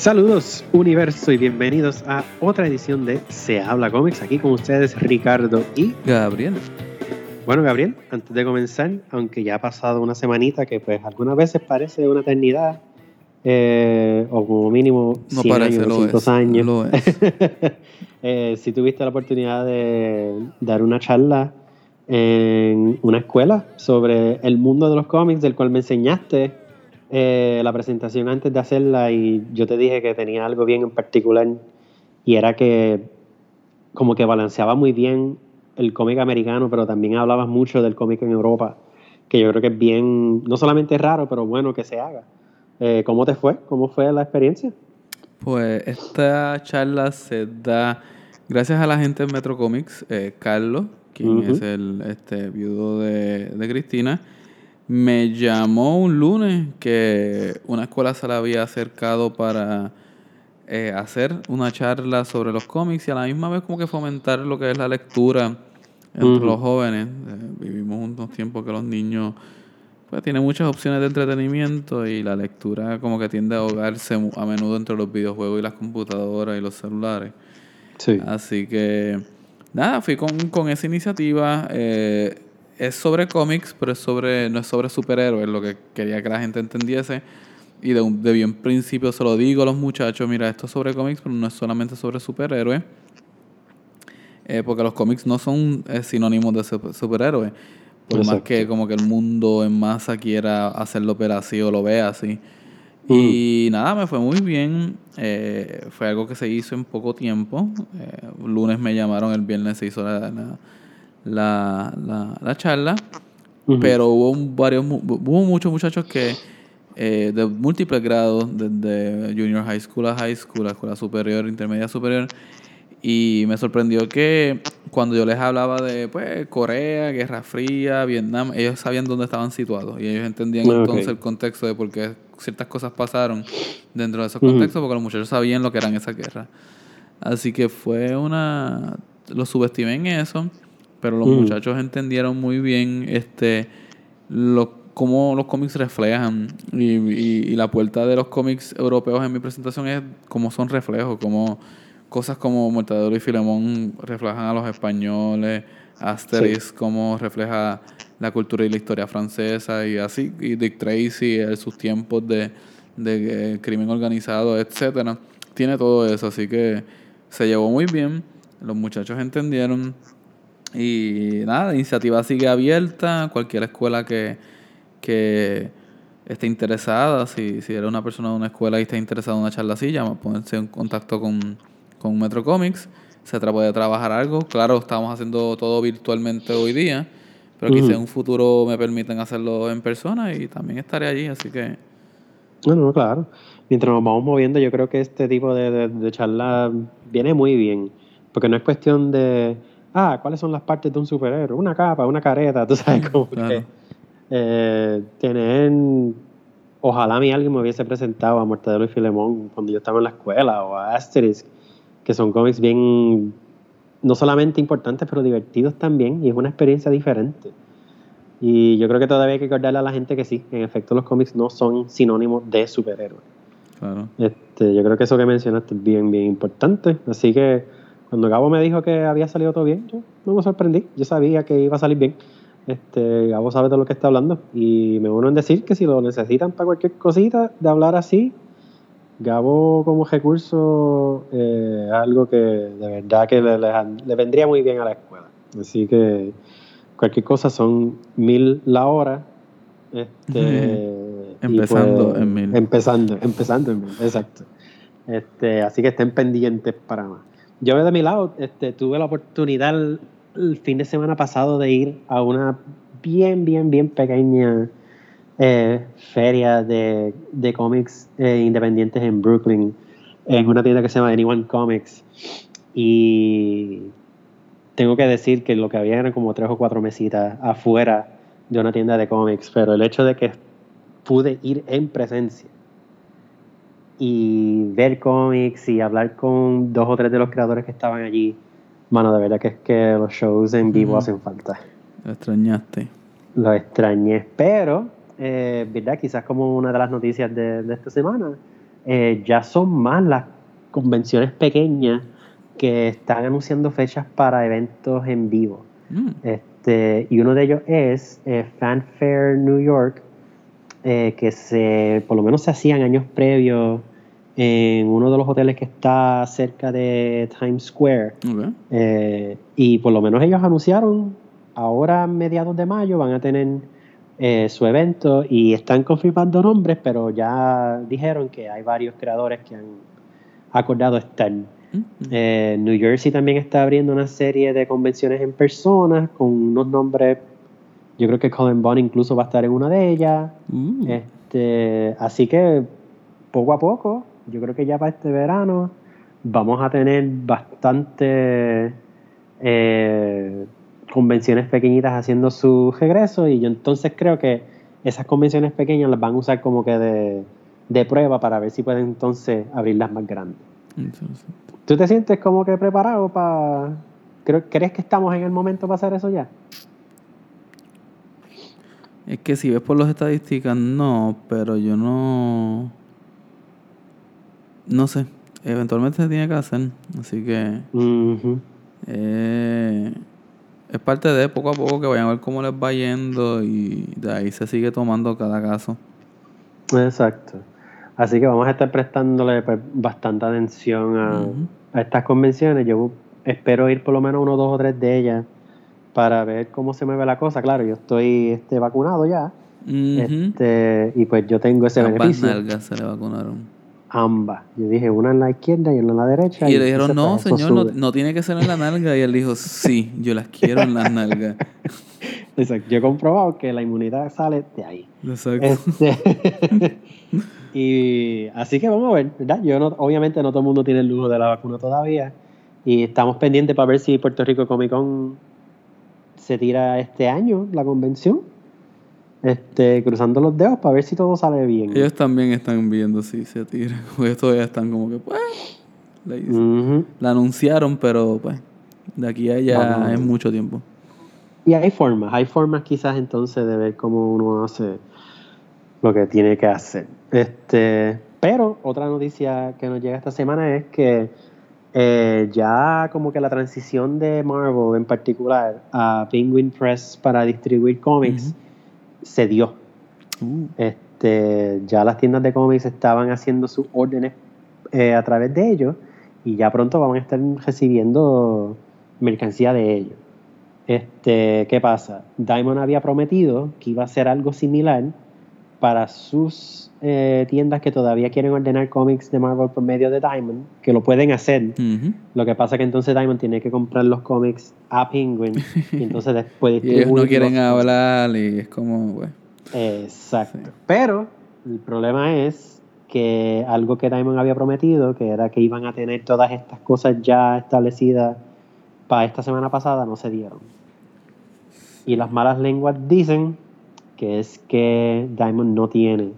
Saludos universo y bienvenidos a otra edición de Se habla cómics. Aquí con ustedes Ricardo y Gabriel. Bueno Gabriel, antes de comenzar, aunque ya ha pasado una semanita que pues algunas veces parece una eternidad, eh, o como mínimo No 100 parece, años, lo 200 es, años. lo es. Eh, si tuviste la oportunidad de dar una charla en una escuela sobre el mundo de los cómics, del cual me enseñaste eh, la presentación antes de hacerla y yo te dije que tenía algo bien en particular y era que como que balanceaba muy bien el cómic americano, pero también hablabas mucho del cómic en Europa, que yo creo que es bien, no solamente raro, pero bueno que se haga. Eh, ¿Cómo te fue? ¿Cómo fue la experiencia? Pues esta charla se da gracias a la gente de Metro Comics, eh, Carlos, quien es el este, viudo de, de Cristina, me llamó un lunes que una escuela se le había acercado para eh, hacer una charla sobre los cómics y a la misma vez como que fomentar lo que es la lectura entre los jóvenes. Eh, vivimos unos tiempos que los niños pues tienen muchas opciones de entretenimiento y la lectura como que tiende a ahogarse a menudo entre los videojuegos y las computadoras y los celulares. Sí. Así que, nada, fui con, con esa iniciativa. eh, es sobre cómics, pero es sobre, no es sobre superhéroes, lo que quería que la gente entendiese. Y de, un- de bien principio se lo digo a los muchachos, mira, esto es sobre cómics, pero no es solamente sobre superhéroes. Eh, porque los cómics no son eh, sinónimos de sup- superhéroes. Por más que como que el mundo en masa quiera hacerlo ver así o lo vea así. Y nada, me fue muy bien. eh, fue algo que se hizo en poco tiempo. Eh, lunes me llamaron, el viernes se hizo la, la, la, la- la charla. Pero hubo un- varios, hubo muchos muchachos que eh, de múltiples grados, desde junior high school a high school, a escuela superior, intermedia superior. Y me sorprendió que cuando yo les hablaba de pues, Corea, Guerra Fría, Vietnam, ellos sabían dónde estaban situados. Y ellos entendían entonces el contexto de por qué ciertas cosas pasaron dentro de esos contextos, porque los muchachos sabían lo que eran esas guerras. Así que fue una... Lo subestimé en eso, pero los muchachos entendieron muy bien este lo, cómo los cómics reflejan. Y, y- y la puerta de los cómics europeos en mi presentación es cómo son reflejos, como cosas como Mortadelo y Filemón reflejan a los españoles, Asterix cómo refleja la cultura y la historia francesa y así, y Dick Tracy, sus tiempos de, de eh, crimen organizado, etcétera. Tiene todo eso, así que se llevó muy bien, los muchachos entendieron y nada, la iniciativa sigue abierta, cualquier escuela que, que esté interesada, si, si eres una persona de una escuela y está interesada en una charla así, llama, ponerse en contacto con, con Metro Comics, se tra- puede trabajar algo, claro, estamos haciendo todo virtualmente hoy día, pero quizá Ujú. en un futuro me permiten hacerlo en persona y también estaré allí, así que No, no, claro. Mientras nos vamos moviendo, yo creo que este tipo de, de, de charla viene muy bien. Porque no es cuestión de, ah, ¿cuáles son las partes de un superhéroe? Una capa, una careta, tú sabes, como Claro. que eh, tener, ojalá a mí alguien me hubiese presentado a Mortadelo y Filemón cuando yo estaba en la escuela, o a Asterix, que son cómics bien, no solamente importantes, pero divertidos también, y es una experiencia diferente. Y yo creo que todavía hay que recordarle a la gente que sí, en efecto los cómics no son sinónimos de superhéroes. claro. Este, yo creo que eso que mencionaste es bien, bien importante. Así que cuando Gabo me dijo que había salido todo bien, yo no me sorprendí. Yo sabía que iba a salir bien. Este, Gabo sabe de lo que está hablando. Y me uno en decir que si lo necesitan para cualquier cosita de hablar así, Gabo como recurso eh, es algo que de verdad que le, le- le vendría muy bien a la escuela. Así que cualquier cosa son mil la hora. Este, Empezando pues, en mil. Empezando, empezando en mil, exacto. Este, así que estén pendientes para más. Yo de mi lado este, tuve la oportunidad el, fin de semana pasado de ir a una bien, bien, bien pequeña eh, feria de, de cómics eh, independientes en Brooklyn, en una tienda que se llama Anyone Comics. Y tengo que decir que lo que había eran como tres o cuatro mesitas afuera de una tienda de cómics, pero el hecho de que pude ir en presencia y ver cómics y hablar con dos o tres de los creadores que estaban allí, mano, de verdad que es que los shows en vivo hacen falta. Lo extrañaste. Lo extrañé, pero, eh, ¿verdad? Quizás como una de las noticias de, de esta semana, eh, ya son más las convenciones pequeñas que están anunciando fechas para eventos en vivo. Mm. Este, y uno de ellos es eh, Fanfare New York, eh, que se, por lo menos se hacían años previos en uno de los hoteles que está cerca de Times Square. Eh, y por lo menos ellos anunciaron, ahora a mediados de mayo van a tener eh, su evento y están confirmando nombres, pero ya dijeron que hay varios creadores que han acordado estar. Mm. Eh, New Jersey también está abriendo una serie de convenciones en persona con unos nombres. Yo creo que Colin Bond incluso va a estar en una de ellas. Uh. Este, así que poco a poco, yo creo que ya para este verano vamos a tener bastante eh, convenciones pequeñitas haciendo su regreso y yo entonces creo que esas convenciones pequeñas las van a usar como que de, de prueba para ver si pueden entonces abrirlas más grandes. ¿Tú te sientes como que preparado para... ¿Crees que estamos en el momento para hacer eso ya? Es que si ves por las estadísticas, no, pero yo no. No sé. Eventualmente se tiene que hacer. Así que. Eh, es parte de poco a poco que vayan a ver cómo les va yendo y de ahí se sigue tomando cada caso. Exacto. Así que vamos a estar prestándole pues, bastante atención a, estas convenciones. Yo espero ir por lo menos uno, dos o tres de ellas para ver cómo se mueve la cosa. Claro, yo estoy este, vacunado ya este, y pues yo tengo ese Ambas beneficio. se le vacunaron. Ambas. Yo dije una en la izquierda y una en la derecha. Y le dijeron, no, señor, no, no tiene que ser en la nalga. Y él dijo, sí, yo las quiero en las nalgas. Exacto. Yo he comprobado que la inmunidad sale de ahí. Exacto. Este, y así que vamos a ver, ¿verdad? Yo no, obviamente no todo el mundo tiene el lujo de la vacuna todavía. Y estamos pendientes para ver si Puerto Rico Comic Con se tira este año la convención. Este, cruzando los dedos para ver si todo sale bien. Ellos también están viendo si se tira. Porque todavía están como que, pues. La, anunciaron, pero pues. De aquí a allá es mucho tiempo. Y hay formas, hay formas quizás entonces de ver cómo uno hace lo que tiene que hacer. Este, pero otra noticia que nos llega esta semana es que eh, ya como que la transición de Marvel en particular a Penguin Press para distribuir cómics se dio. Uh, Este, ya las tiendas de cómics estaban haciendo sus órdenes eh, a través de ellos y ya pronto van a estar recibiendo mercancía de ellos. Este, ¿Qué pasa? Diamond había prometido que iba a hacer algo similar para sus eh, tiendas que todavía quieren ordenar cómics de Marvel por medio de Diamond, que lo pueden hacer. Lo que pasa que entonces Diamond tiene que comprar los cómics a Penguin y entonces después Y ellos no distribuirlos. quieren hablar y es como, pues. Exacto. Sí. Pero el problema es que algo que Diamond había prometido, que era que iban a tener todas estas cosas ya establecidas para esta semana pasada, no se dieron. Y las malas lenguas dicen que es que Diamond no tiene.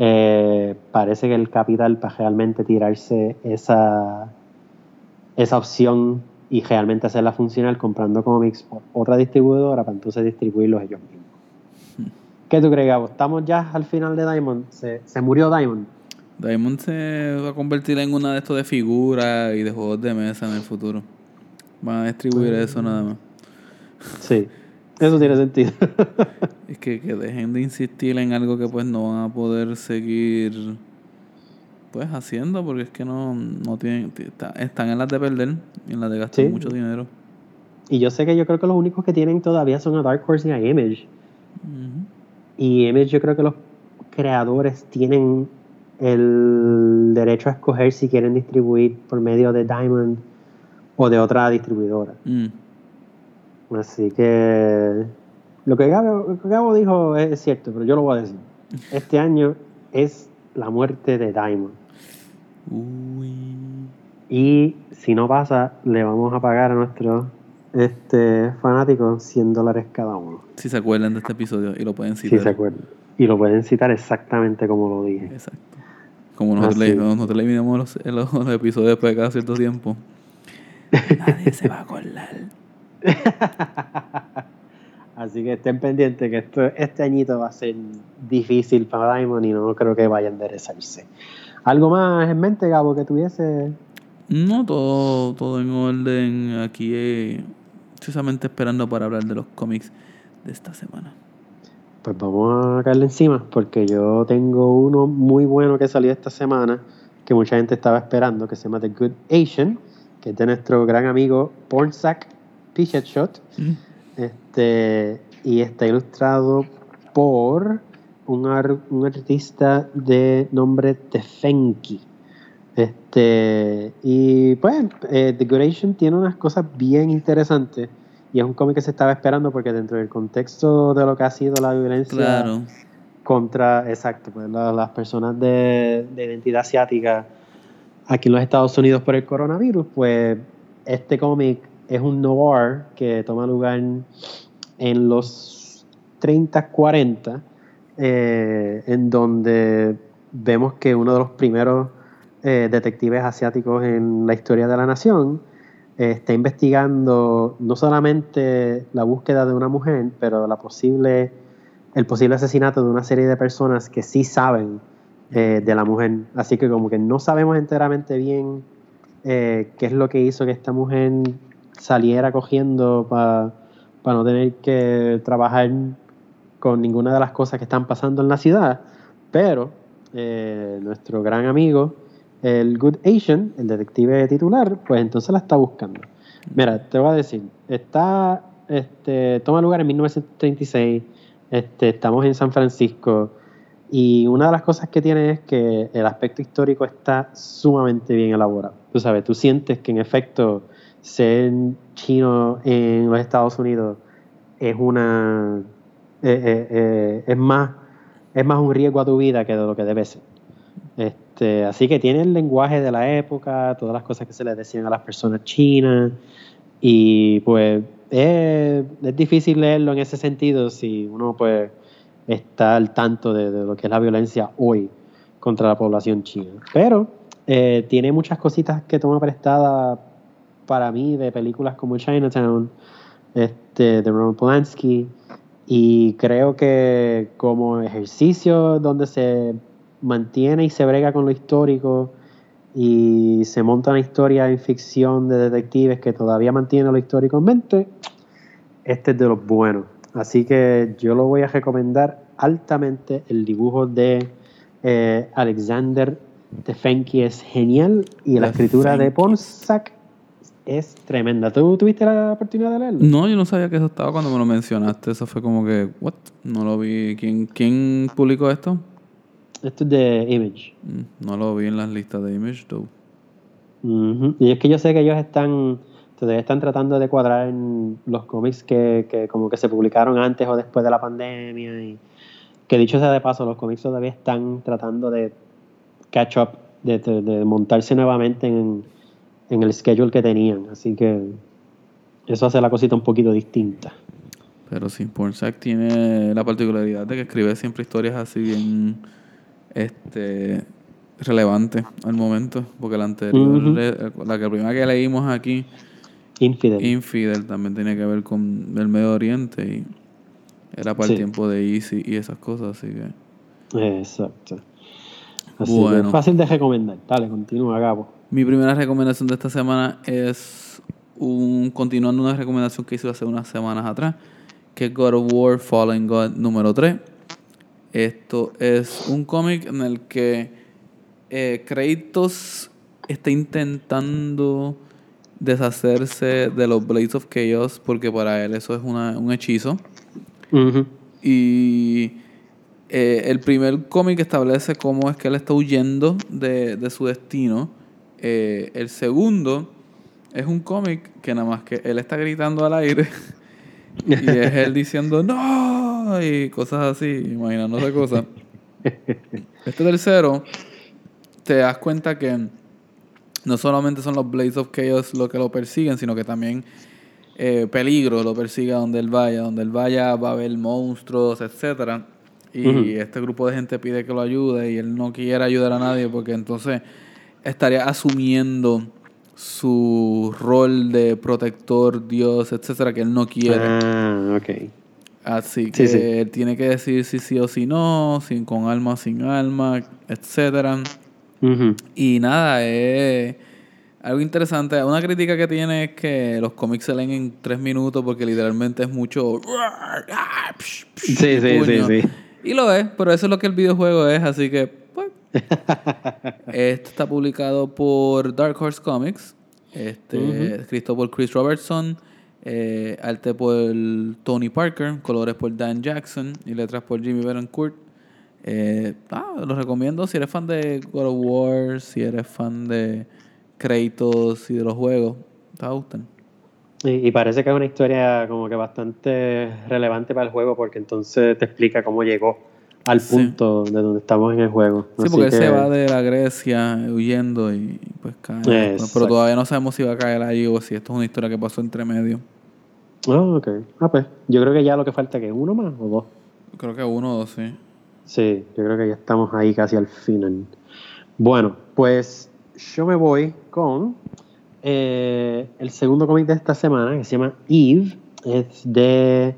eh, parece que el capital para realmente tirarse esa, esa opción y realmente hacerla funcional comprando cómics por otra distribuidora para entonces distribuirlos ellos mismos. ¿Qué tú crees, Gabo? ¿Estamos ya al final de Diamond? ¿Se, se murió Diamond? Diamond se va a convertir en una de estos de figuras y de juegos de mesa en el futuro. Van a distribuir eso nada más. Sí, eso tiene sentido. Es que, que dejen de insistir en algo que pues no van a poder seguir pues haciendo porque es que no, no tienen están en las de perder y en las de gastar Sí. mucho dinero. y yo sé que yo creo que los únicos que tienen todavía son a Dark Horse y a Image. Y Image yo creo que los creadores tienen el derecho a escoger si quieren distribuir por medio de Diamond o de otra distribuidora. Mm. Así que lo que Gabo, lo que Gabo dijo es cierto, pero yo lo voy a decir. Este año es la muerte de Diamond. Uy. Y si no pasa, le vamos a pagar a nuestros este, fanáticos 100 dólares cada uno. Si se acuerdan de este episodio y lo pueden Si citar. se acuerdan. Y lo pueden citar exactamente como lo dije. Exacto. Como nosotros, le, nosotros los, los episodios después de cada cierto tiempo. Nadie se va a acordar. Así que estén pendientes que esto, este añito va a ser difícil para Diamond y no creo que vaya a enderezarse. ¿Algo más en mente, Gabo, que tuviese? No, todo, todo en orden. Aquí, eh, precisamente esperando para hablar de los cómics de esta semana. Pues vamos a caerle encima, porque yo tengo uno muy bueno que salió esta semana, que mucha gente estaba esperando, que se llama The Good Asian, que es de nuestro gran amigo Pornsack Pichet Shot. Mm. Este, y está ilustrado por un, ar- un artista de nombre Tefenki. Este, y pues, eh, Asian tiene unas cosas bien interesantes. Y es un cómic que se estaba esperando porque dentro del contexto de lo que ha sido la violencia Claro. contra, exacto, pues, la- las personas de, de identidad asiática aquí en los Estados Unidos por el coronavirus, pues este cómic es un noir que toma lugar en los 30, 40, eh, en donde vemos que uno de los primeros eh, detectives asiáticos en la historia de la nación eh, está investigando no solamente la búsqueda de una mujer, pero la posible, el posible asesinato de una serie de personas que sí saben de la mujer. Así que como que no sabemos enteramente bien qué es lo que hizo que esta mujer saliera cogiendo para no tener que trabajar con ninguna de las cosas que están pasando en la ciudad. Pero eh, nuestro gran amigo, el Good Asian, el detective titular, pues entonces la está buscando. Mira, te voy a decir, está, este, toma lugar en 1936, este, estamos en San Francisco, y una de las cosas que tiene es que el aspecto histórico está sumamente bien elaborado. Tú sabes, tú sientes que en efecto ser chino en los Estados Unidos es una eh, eh, eh, es más es más un riesgo a tu vida que de lo que debe ser. Este, así que tiene el lenguaje de la época, todas las cosas que se les decían a las personas chinas y pues es, es difícil leerlo en ese sentido si uno pues está al tanto de, lo que es la violencia hoy contra la población china. Pero tiene muchas cositas que toma prestada para mí de películas como Chinatown, este, de Roman Polanski, y creo que como ejercicio donde se mantiene y se brega con lo histórico y se monta una historia en ficción de detectives que todavía mantiene lo histórico en mente, este es de los buenos. Así que yo lo voy a recomendar altamente. El dibujo de eh, Alexander Tefenki es genial y la escritura de. Ponsac es tremenda. ¿Tú tuviste la oportunidad de leerlo? No, yo no sabía que eso estaba cuando me lo mencionaste. Eso fue como que, ¿what? No lo vi. ¿Quién, quién publicó esto? Esto es de Image. Mm, No lo vi en las listas de Image. Ujú. Y es que yo sé que ellos están todavía están tratando de cuadrar en los cómics que, que como que se publicaron antes o después de la pandemia y que dicho sea de paso los cómics todavía están tratando de catch up de, de- de montarse nuevamente en, en el schedule que tenían así que eso hace la cosita un poquito distinta Pero sí, Pornsack tiene la particularidad de que escribe siempre historias así bien este relevantes al momento. Porque la anterior, Ujú. le- la que primera que leímos aquí, Infidel Infidel, también tenía que ver con el Medio Oriente y era para Sí. el tiempo de Easy y esas cosas, así que. exacto así que Bueno. fácil de recomendar dale continúa Gabo Mi primera recomendación de esta semana es un continuando una recomendación que hice hace unas semanas atrás, que es God of War Fallen God número 3. Esto es un cómic en el que eh, Kratos está intentando deshacerse de los Blades of Chaos porque para él eso es una- un hechizo. Y eh, el primer cómic establece cómo es que él está huyendo de, de su destino. Eh, el segundo es un cómic que nada más que él está gritando al aire y es él diciendo no y cosas así, imaginándose cosas. Este tercero, te das cuenta que no solamente son los Blades of Chaos lo que lo persiguen, sino que también eh, peligro lo persigue a donde él vaya. Donde él vaya va a haber monstruos, etcétera Y este grupo de gente pide que lo ayude y él no quiere ayudar a nadie porque entonces estaría asumiendo su rol de protector, Dios, etcétera, que él no quiere. ah ok Así que Sí, sí. él tiene que decir si sí o si no, sin con alma, sin alma, etcétera. Y nada, es algo interesante. Una crítica que tiene es que los cómics se leen en tres minutos porque literalmente es mucho. Sí, sí, sí, sí. Y lo es, pero eso es lo que el videojuego es, así que. Esto está publicado por Dark Horse Comics. Este, escrito por Chris Robertson. eh, arte por Tony Parker. Colores por Dan Jackson. Y letras por Jimmy Betancourt. Eh, ah, lo recomiendo si eres fan de God of War, si eres fan de Kratos y de los juegos. Te gustar. Y, y parece que es una historia como que bastante relevante para el juego porque entonces te explica cómo llegó al Sí. punto de donde estamos en el juego. Sí, Así porque él se va de la Grecia huyendo y pues cae. Pero todavía no sabemos si va a caer allí o si esto es una historia que pasó entre medio. Ah, ok. Ah, pues yo creo que ya lo que falta que uno más o dos. Creo que uno o dos, sí. Sí, yo creo que ya estamos ahí casi al final. Bueno, pues yo me voy con eh, el segundo cómic de esta semana que se llama Eve. Es de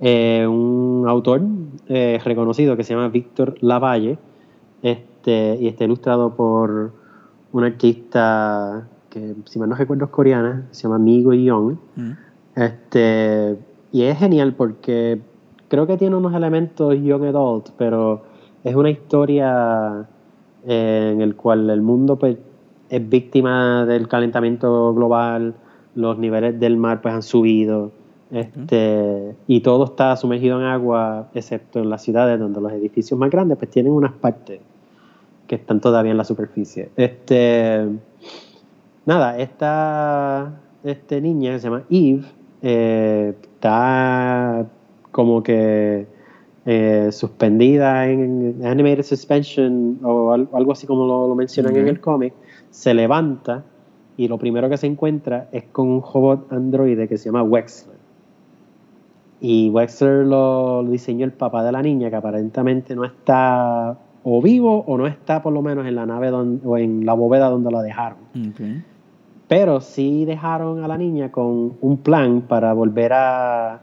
eh, un autor eh, reconocido que se llama Víctor Lavalle. Este, y está ilustrado por un artista que, si mal no recuerdo, es coreana, se llama Migo Young. Mm. Este, y es genial porque creo que tiene unos elementos young adult, pero es una historia eh, en el cual el mundo pues, es víctima del calentamiento global, los niveles del mar pues han subido, este, y todo está sumergido en agua, excepto en las ciudades donde los edificios más grandes pues tienen unas partes que están todavía en la superficie. Este, nada, esta este niña que se llama Eve eh, está como que eh, suspendida en animated suspension o al- algo así como lo, lo mencionan en el cómic, se levanta y lo primero que se encuentra es con un robot androide que se llama Wexler. Y Wexler lo, lo diseñó el papá de la niña, que aparentemente no está o vivo o no está por lo menos en la nave don- o en la bóveda donde la dejaron. Pero sí dejaron a la niña con un plan para volver a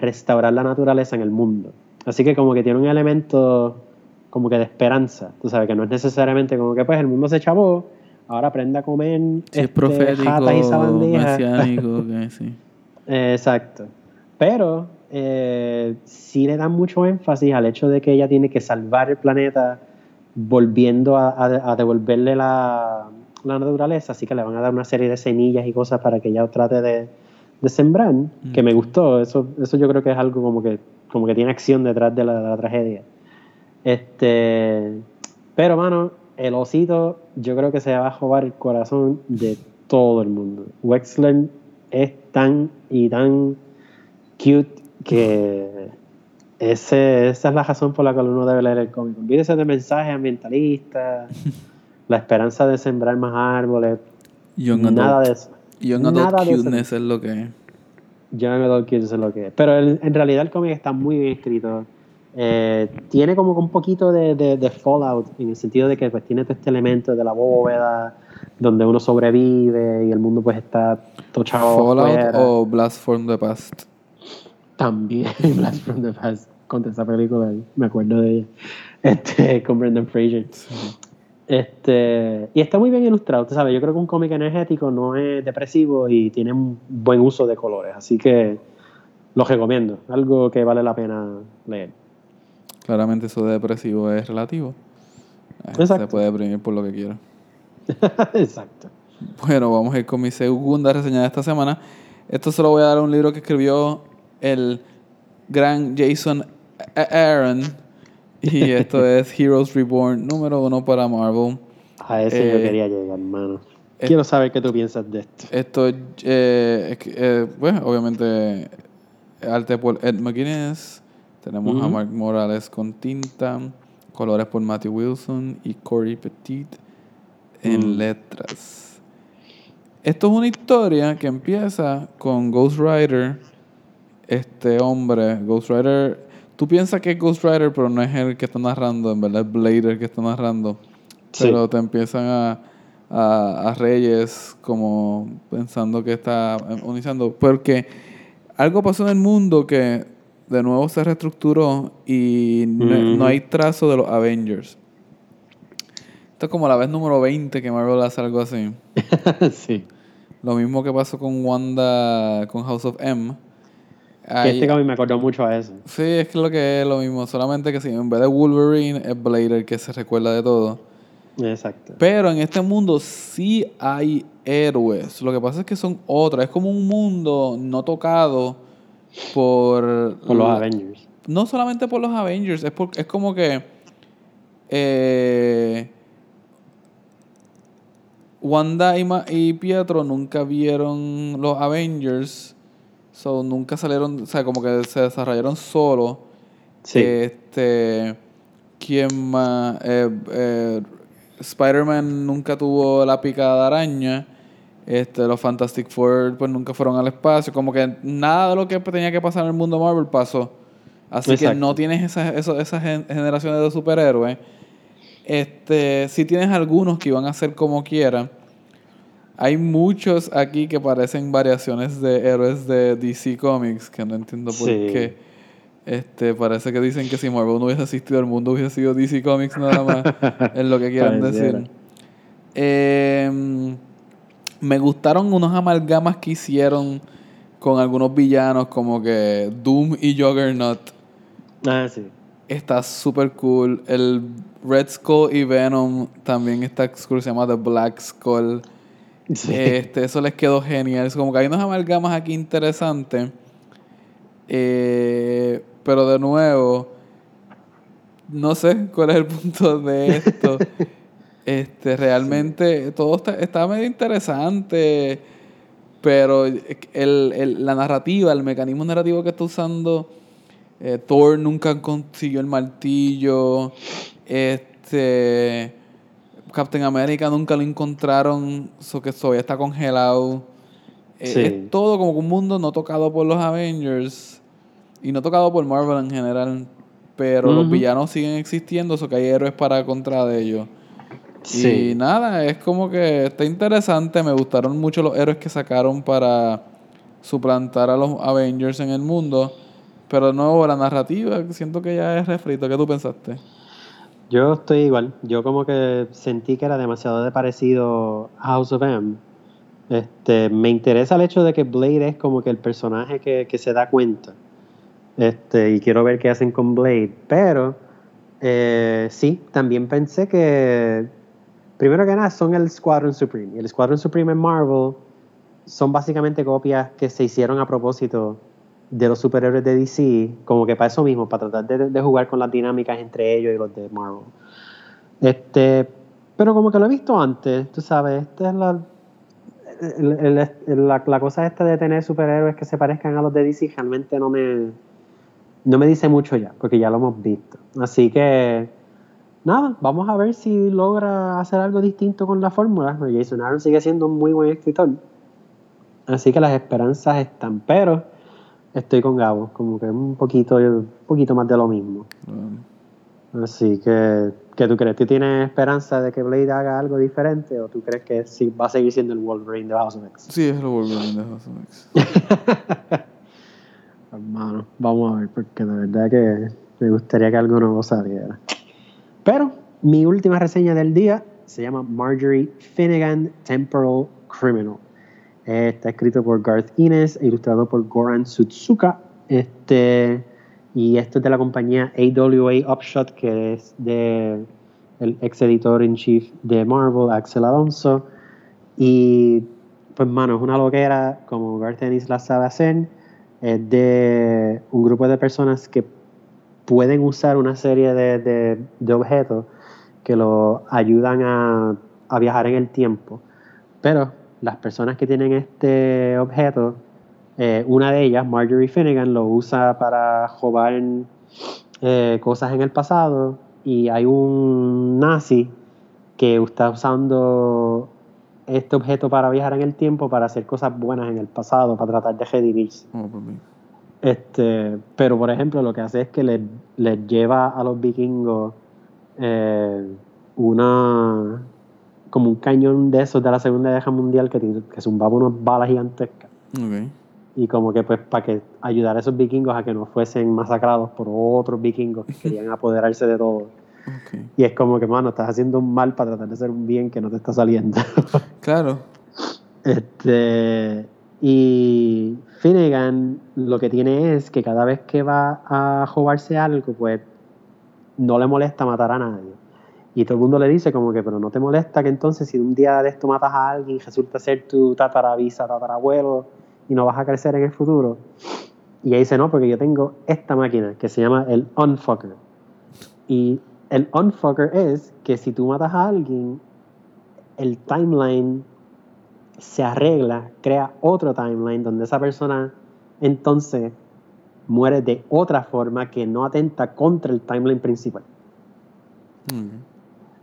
restaurar la naturaleza en el mundo. Así que como que tiene un elemento como que de esperanza. Tú sabes que no es necesariamente como que pues el mundo se chavó, ahora aprende a comer Sí, es este, profético, jatas y sabandijas. sí. Exacto. Pero eh, sí le dan mucho énfasis al hecho de que ella tiene que salvar el planeta volviendo a, a- a devolverle la, la naturaleza, así que le van a dar una serie de semillas y cosas para que ella trate de, de sembrar, que me gustó, eso, eso yo creo que es algo como que, como que tiene acción detrás de la, de la tragedia. Este, pero mano, el osito yo creo que se va a jugar el corazón de todo el mundo. Wexler es tan y tan cute que ese, esa es la razón por la cual uno debe leer el cómic. Olvídese de mensajes ambientalistas, la esperanza de sembrar más árboles, Young nada adult, de eso. young nada adult de eso. cuteness es lo que es. Young Adult Kids es lo que es. Pero el- en realidad el cómic está muy bien escrito. Eh, tiene como un poquito de, de- de Fallout, en el sentido de que pues, tiene todo este elemento de la bóveda, donde uno sobrevive y el mundo pues está tochado Fallout afuera. o Blast from the Past. También Blast from the Past, contra esa película, me acuerdo de ella. Este, con Brendan Fraser. Este, y está muy bien ilustrado, tú sabes. Yo creo que un cómic energético no es depresivo y tiene un buen uso de colores. Así que lo recomiendo. Algo que vale la pena leer. Claramente eso de depresivo es relativo. Eh, Exacto. Se puede deprimir por lo que quiera. Exacto. Bueno, vamos a ir con mi segunda reseña de esta semana. Esto se lo voy a dar a un libro que escribió el gran Jason Aaron. Y esto es Heroes Reborn número uno para Marvel. A eso yo Eh, quería llegar, hermano. eh, Quiero saber qué tú piensas de esto. Esto, eh, eh, bueno, obviamente, arte por Ed McGuinness. Tenemos a. Mark Morales con tinta. Colores por Matthew Wilson y Corey Petit en Mm. letras. Esto es una historia que empieza con Ghost Rider. Este hombre, Ghost Rider. Tú piensas que es Ghost Rider, pero no es el que está narrando, en verdad es Blade el que está narrando. Sí. Pero te empiezan a, a, a Reyes como pensando que está unizando. Porque algo pasó en el mundo que de nuevo se reestructuró y no, no hay trazo de los Avengers. Esto es como la vez número 20 que Marvel hace algo así. sí. Lo mismo que pasó con Wanda, con House of M. Que este cómic me acordó mucho a eso. Sí, es que lo que es lo mismo. Solamente que si en vez de Wolverine es Blade el que se recuerda de todo. Exacto. Pero en este mundo sí hay héroes. Lo que pasa es que son otros. Es como un mundo no tocado por... Por los Avengers. No solamente por los Avengers. Es, es como que... Eh, Wanda y, Pietro nunca vieron los Avengers. So, nunca salieron, o sea, como que se desarrollaron solo. Sí. Este, ¿quién más? Eh, eh, Spider-Man nunca tuvo la picada de araña. Este, los Fantastic Four pues nunca fueron al espacio. Como que nada de lo que tenía que pasar en el mundo Marvel pasó. Así que no tienes esas esa, esa generaciones de superhéroes. Este, si tienes algunos que iban a ser como quieran. Hay muchos aquí que parecen variaciones de héroes de DC Comics, que no entiendo por qué. Este, parece que dicen que si Marvel no hubiese existido, el mundo hubiese sido DC Comics nada más. es lo que quieren decir. Em, me gustaron unos amalgamas que hicieron con algunos villanos, como que Doom y Juggernaut. Ah, sí. Está súper cool. El Red Skull y Venom también está cool. Se llama The Black Skull. Este, eso les quedó genial. Como que hay unos amalgamas aquí interesantes. Eh, pero de nuevo, no sé cuál es el punto de esto. este, realmente todo está, medio interesante. Pero el, la narrativa, el mecanismo narrativo que está usando eh, Thor nunca consiguió el martillo. Este. Captain America nunca lo encontraron, so que todavía está congelado. Eh, es todo como un mundo no tocado por los Avengers y no tocado por Marvel en general. Pero los villanos siguen existiendo, so que hay héroes para contra de ellos. Y nada, es como que está interesante. Me gustaron mucho los héroes que sacaron para suplantar a los Avengers en el mundo. Pero de nuevo, la narrativa, siento que ya es refrito. ¿Qué tú pensaste? Yo estoy igual. Yo como que sentí que era demasiado de parecido House of M. Este, me interesa el hecho de que Blade es como que el personaje que, se da cuenta. Este, y quiero ver qué hacen con Blade. Pero eh, sí, también pensé que primero que nada son el Squadron Supreme. Y el Squadron Supreme en Marvel son básicamente copias que se hicieron a propósito de los superhéroes de DC, como que para eso mismo, para tratar de, jugar con las dinámicas entre ellos y los de Marvel. Este, pero como que lo he visto antes, tú sabes, esta es la, la, cosa esta de tener superhéroes que se parezcan a los de DC realmente no me, no me dice mucho ya, porque ya lo hemos visto. Así que, nada, vamos a ver si logra hacer algo distinto con la fórmula. Jason Aaron sigue siendo un muy buen escritor. Así que las esperanzas están, pero estoy con Gabo, como que un poquito, un poquito más de lo mismo. Así que, ¿qué tú crees? ¿Tú tienes esperanza de que Blade haga algo diferente o tú crees que sí, va a seguir siendo el Wolverine de House of X? Sí, es el Wolverine de House of X. Hermano, vamos a ver, porque de verdad que me gustaría que algo nuevo saliera. Pero mi última reseña del día se llama Marjorie Finnegan Temporal Criminal. Está escrito por Garth Innes e ilustrado por Goran Sutsuka. Este, y esto es de la compañía AWA Upshot, que es de el ex editor en chief de Marvel, Axel Alonso. Y pues, mano, es una loquera, como Garth Ennis la sabe hacer. Es de un grupo de personas que pueden usar una serie de, de, objetos que lo ayudan a, a viajar en el tiempo. Pero las personas que tienen este objeto, eh, una de ellas, Marjorie Finnegan, lo usa para robar eh, cosas en el pasado y hay un nazi que está usando este objeto para viajar en el tiempo para hacer cosas buenas en el pasado, para tratar de redimirse. Oh, este, pero por ejemplo lo que hace es que les, lleva a los vikingos eh, una como un cañón de esos de la Segunda Guerra Mundial que, que zumbaba unas balas gigantescas. Y como que pues para que ayudar a esos vikingos a que no fuesen masacrados por otros vikingos que querían apoderarse de todo. Y es como que, mano, estás haciendo un mal para tratar de hacer un bien que no te está saliendo. claro. Este, y Finnegan lo que tiene es que cada vez que va a jugarse algo, pues no le molesta matar a nadie. Y todo el mundo le dice como que, pero no te molesta que entonces si un día de esto matas a alguien, resulta ser tu tataravisa, tatarabuelo, y no vas a crecer en el futuro. Y ella dice, no, porque yo tengo esta máquina que se llama el Unfucker. Y el Unfucker es que si tú matas a alguien, el timeline se arregla, crea otro timeline donde esa persona entonces muere de otra forma que no atenta contra el timeline principal.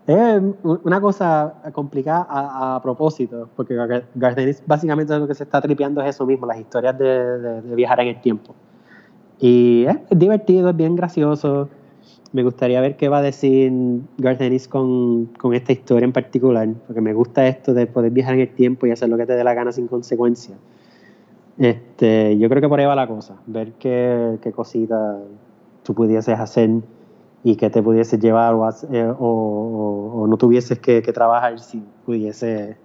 Es una cosa complicada a, propósito, porque Gardenis básicamente lo que se está tripeando es eso mismo, las historias de, viajar en el tiempo. Y es, divertido, es bien gracioso. Me gustaría ver qué va a decir Gardenis con, con, esta historia en particular, porque me gusta esto de poder viajar en el tiempo y hacer lo que te dé la gana sin consecuencia. Este, yo creo que por ahí va la cosa, ver qué, qué cosita tú pudieses hacer y que te pudiese llevar o, eh, o, no tuvieses que, trabajar si pudiese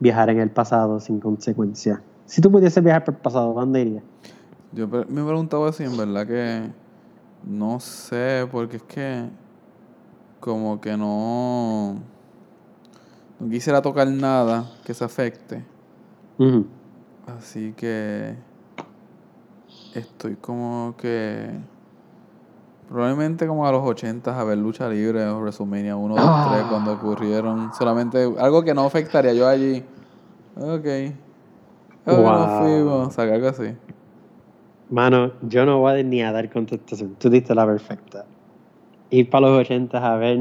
viajar en el pasado sin consecuencia. Si tú pudieses viajar por el pasado, ¿dónde irías? Yo me he preguntado así, en verdad que no sé, porque es que como que no, no quisiera tocar nada que se afecte. Así que estoy como que Probablemente como a los 80 a ver lucha libre o WrestleMania 1, 2, 3 cuando ocurrieron. Solamente algo que no afectaría yo allí. Ok. Wow. fuimos. O algo así. Mano, yo no voy a ni a dar contestación. Tú diste la perfecta. Ir para los 80 a ver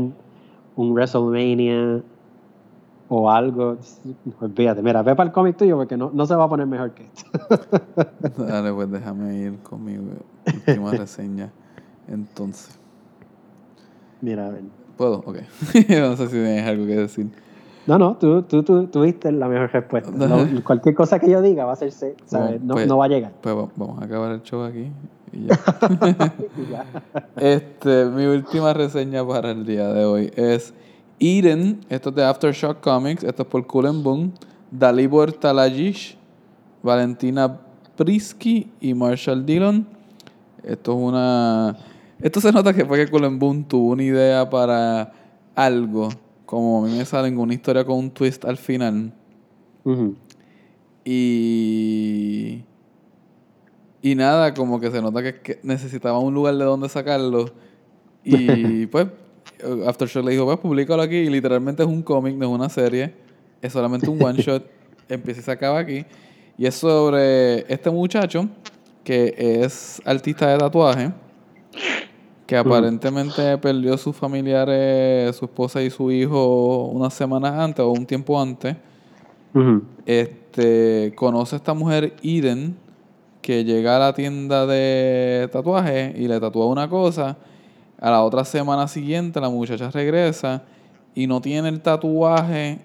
un WrestleMania o algo. Olvídate, mira, ve para el cómic tuyo porque no, no se va a poner mejor que esto. Dale, pues déjame ir con mi última reseña. Entonces. Mira, a ver. ¿Puedo? Ok. no sé si tienes algo que decir. No, no, tú, tú, tú tuviste la mejor respuesta. cualquier cosa que yo diga va a ser ¿sabes? No, pues, no, va a llegar. Pues vamos a acabar el show aquí y ya. Este, mi última reseña para el día de hoy es Eden, esto es de Aftershock Comics, esto es por Cool Boom, Dalibor Talajish, Valentina Prisky y Marshall Dillon. Esto es una. Esto se nota que fue que Cullen tuvo una idea para algo. Como a mí me sale una historia con un twist al final. Y. Y nada, como que se nota que, necesitaba un lugar de donde sacarlo. Y pues, Aftershock le dijo: Pues públicalo aquí. Y literalmente es un cómic, no es una serie. Es solamente un one shot. Empieza y se acaba aquí. Y es sobre este muchacho que es artista de tatuaje, que aparentemente perdió a sus familiares, su esposa y su hijo unas semanas antes o un tiempo antes. Este conoce a esta mujer Eden que llega a la tienda de tatuaje y le tatúa una cosa. A la otra semana siguiente la muchacha regresa y no tiene el tatuaje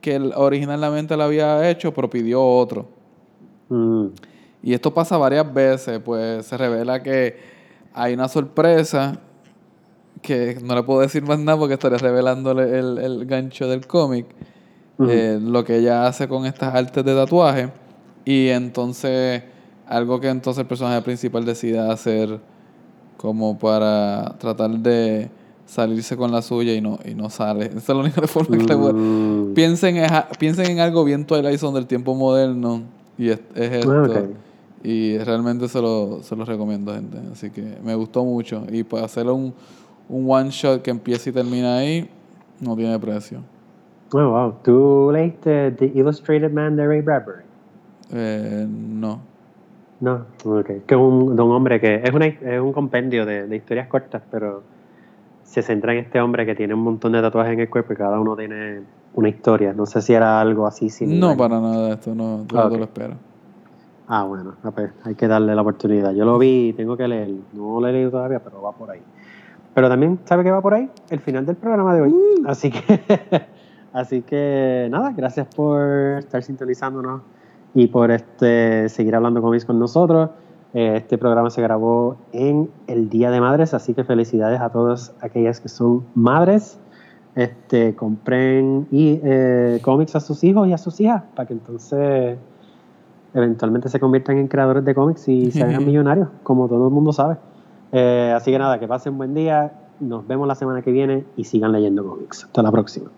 que originalmente le había hecho, pero pidió otro. Y esto pasa varias veces, pues se revela que hay una sorpresa que no le puedo decir más nada porque estaría revelándole el, gancho del cómic, eh, lo que ella hace con estas artes de tatuaje. Y entonces, algo que entonces el personaje principal decide hacer como para tratar de salirse con la suya y no, y no sale. Esa es la única forma que le mm. piensen, piensen en algo bien Twilight Zone del tiempo moderno y es, esto. Y realmente se lo, se lo recomiendo, gente. Así que me gustó mucho. Y para hacer un, un one shot que empieza y termina ahí, no tiene precio. Oh, wow. ¿Tú leíste The Illustrated Man de Ray Bradbury? Eh, no. No, ok. Que es un, de un hombre que es, una, es un compendio de, de, historias cortas, pero se centra en este hombre que tiene un montón de tatuajes en el cuerpo y cada uno tiene una historia. No sé si era algo así. No, para nada, esto no, no lo espero. Ah, bueno, hay que darle la oportunidad. Yo lo vi, tengo que leer. No lo he leído todavía, pero va por ahí. Pero también, ¿sabe qué va por ahí? El final del programa de hoy. Uh. Así que, así que nada, gracias por estar sintonizándonos y por este seguir hablando con con nosotros. Eh, este programa se grabó en el el Día de Madres, así que felicidades a todas aquellas que son madres. Este, compren y, eh, cómics a sus hijos y a sus hijas para que entonces eventualmente se conviertan en creadores de cómics y se hagan millonarios, como todo el mundo sabe. Eh, así que nada, que pasen buen día, nos vemos la semana que viene y sigan leyendo cómics. Hasta la próxima.